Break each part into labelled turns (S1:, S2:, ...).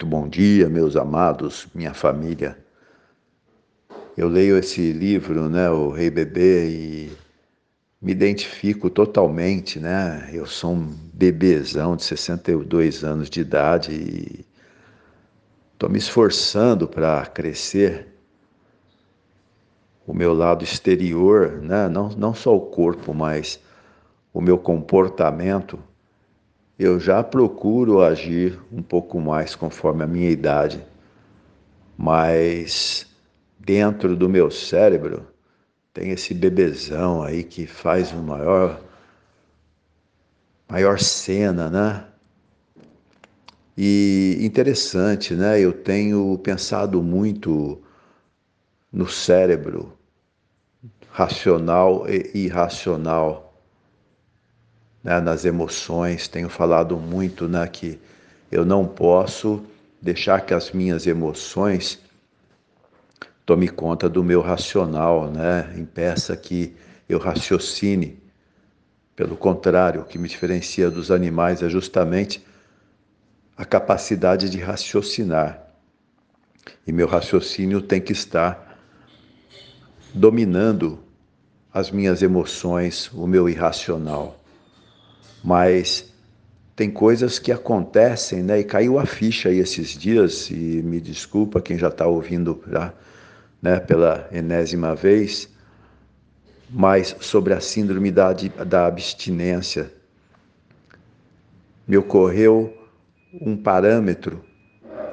S1: Muito bom dia, meus amados, minha família. Eu leio esse livro, né, O Rei Bebê, e me identifico totalmente, né? Eu sou um bebezão de 62 anos de idade e estou me esforçando para crescer o meu lado exterior, né? não, não só o corpo, mas o meu comportamento eu já procuro agir um pouco mais conforme a minha idade, mas dentro do meu cérebro tem esse bebezão aí que faz uma maior maior cena, né? E interessante, né? Eu tenho pensado muito no cérebro racional e irracional né, nas emoções. Tenho falado muito né, que eu não posso deixar que as minhas emoções tome conta do meu racional, né? impeça que eu raciocine. Pelo contrário, o que me diferencia dos animais é justamente a capacidade de raciocinar. E meu raciocínio tem que estar dominando as minhas emoções, o meu irracional mas tem coisas que acontecem, né? E caiu a ficha aí esses dias, e me desculpa quem já está ouvindo já, né, pela enésima vez, mas sobre a síndrome da, da abstinência. Me ocorreu um parâmetro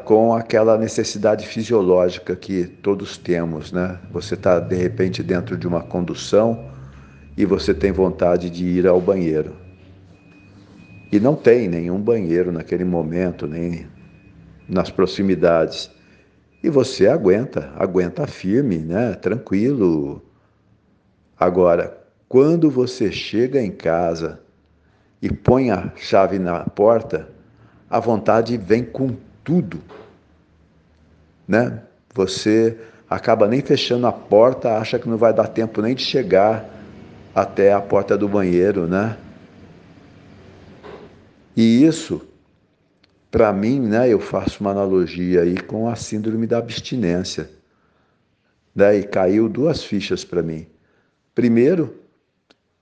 S1: com aquela necessidade fisiológica que todos temos, né? Você está de repente dentro de uma condução e você tem vontade de ir ao banheiro e não tem nenhum banheiro naquele momento, nem nas proximidades. E você aguenta, aguenta firme, né? tranquilo. Agora, quando você chega em casa e põe a chave na porta, a vontade vem com tudo. Né? Você acaba nem fechando a porta, acha que não vai dar tempo nem de chegar até a porta do banheiro, né? E isso, para mim, né, eu faço uma analogia aí com a síndrome da abstinência. Né, e caiu duas fichas para mim. Primeiro,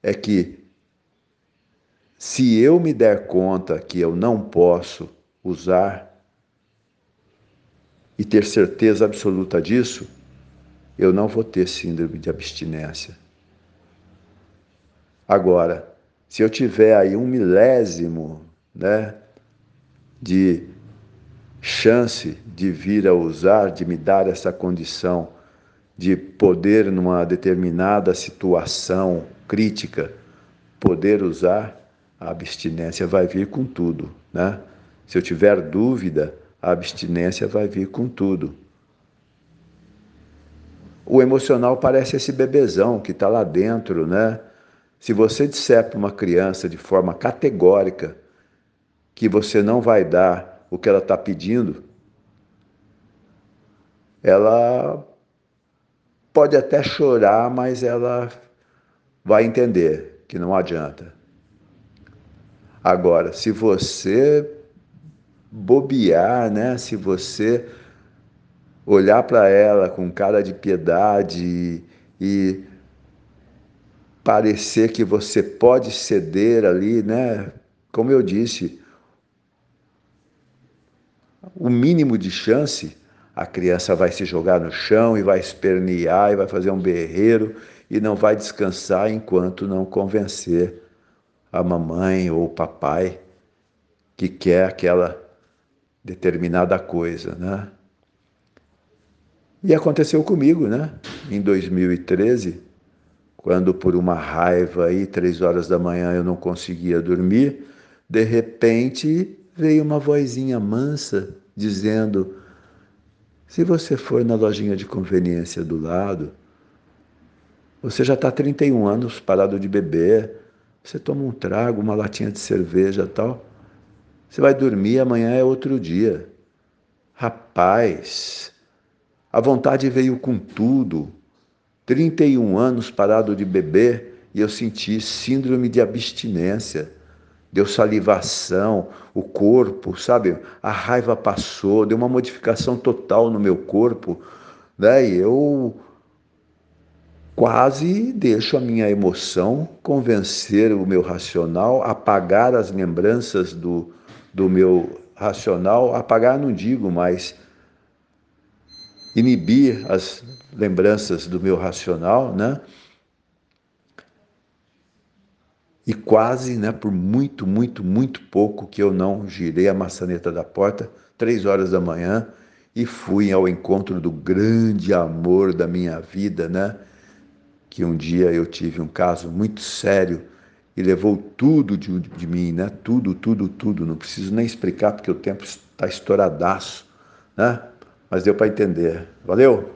S1: é que se eu me der conta que eu não posso usar e ter certeza absoluta disso, eu não vou ter síndrome de abstinência. Agora, se eu tiver aí um milésimo né, de chance de vir a usar, de me dar essa condição de poder, numa determinada situação crítica, poder usar, a abstinência vai vir com tudo. Né? Se eu tiver dúvida, a abstinência vai vir com tudo. O emocional parece esse bebezão que está lá dentro, né? Se você disser para uma criança de forma categórica que você não vai dar o que ela está pedindo, ela pode até chorar, mas ela vai entender que não adianta. Agora, se você bobear, né? Se você olhar para ela com cara de piedade e parecer que você pode ceder ali, né? Como eu disse, o mínimo de chance, a criança vai se jogar no chão e vai espernear e vai fazer um berreiro e não vai descansar enquanto não convencer a mamãe ou o papai que quer aquela determinada coisa, né? E aconteceu comigo, né? Em 2013, quando por uma raiva aí, três horas da manhã eu não conseguia dormir, de repente veio uma vozinha mansa dizendo: se você for na lojinha de conveniência do lado, você já está 31 anos parado de beber, você toma um trago, uma latinha de cerveja tal, você vai dormir, amanhã é outro dia. Rapaz, a vontade veio com tudo. 31 anos parado de beber e eu senti síndrome de abstinência deu salivação, o corpo, sabe? A raiva passou, deu uma modificação total no meu corpo, né? E eu quase deixo a minha emoção convencer o meu racional, apagar as lembranças do, do meu racional, apagar não digo, mas inibir as lembranças do meu racional, né? E quase, né, por muito, muito, muito pouco que eu não girei a maçaneta da porta, três horas da manhã, e fui ao encontro do grande amor da minha vida, né? Que um dia eu tive um caso muito sério e levou tudo de, de mim, né? Tudo, tudo, tudo. Não preciso nem explicar porque o tempo está estouradaço, né? Mas deu para entender. Valeu?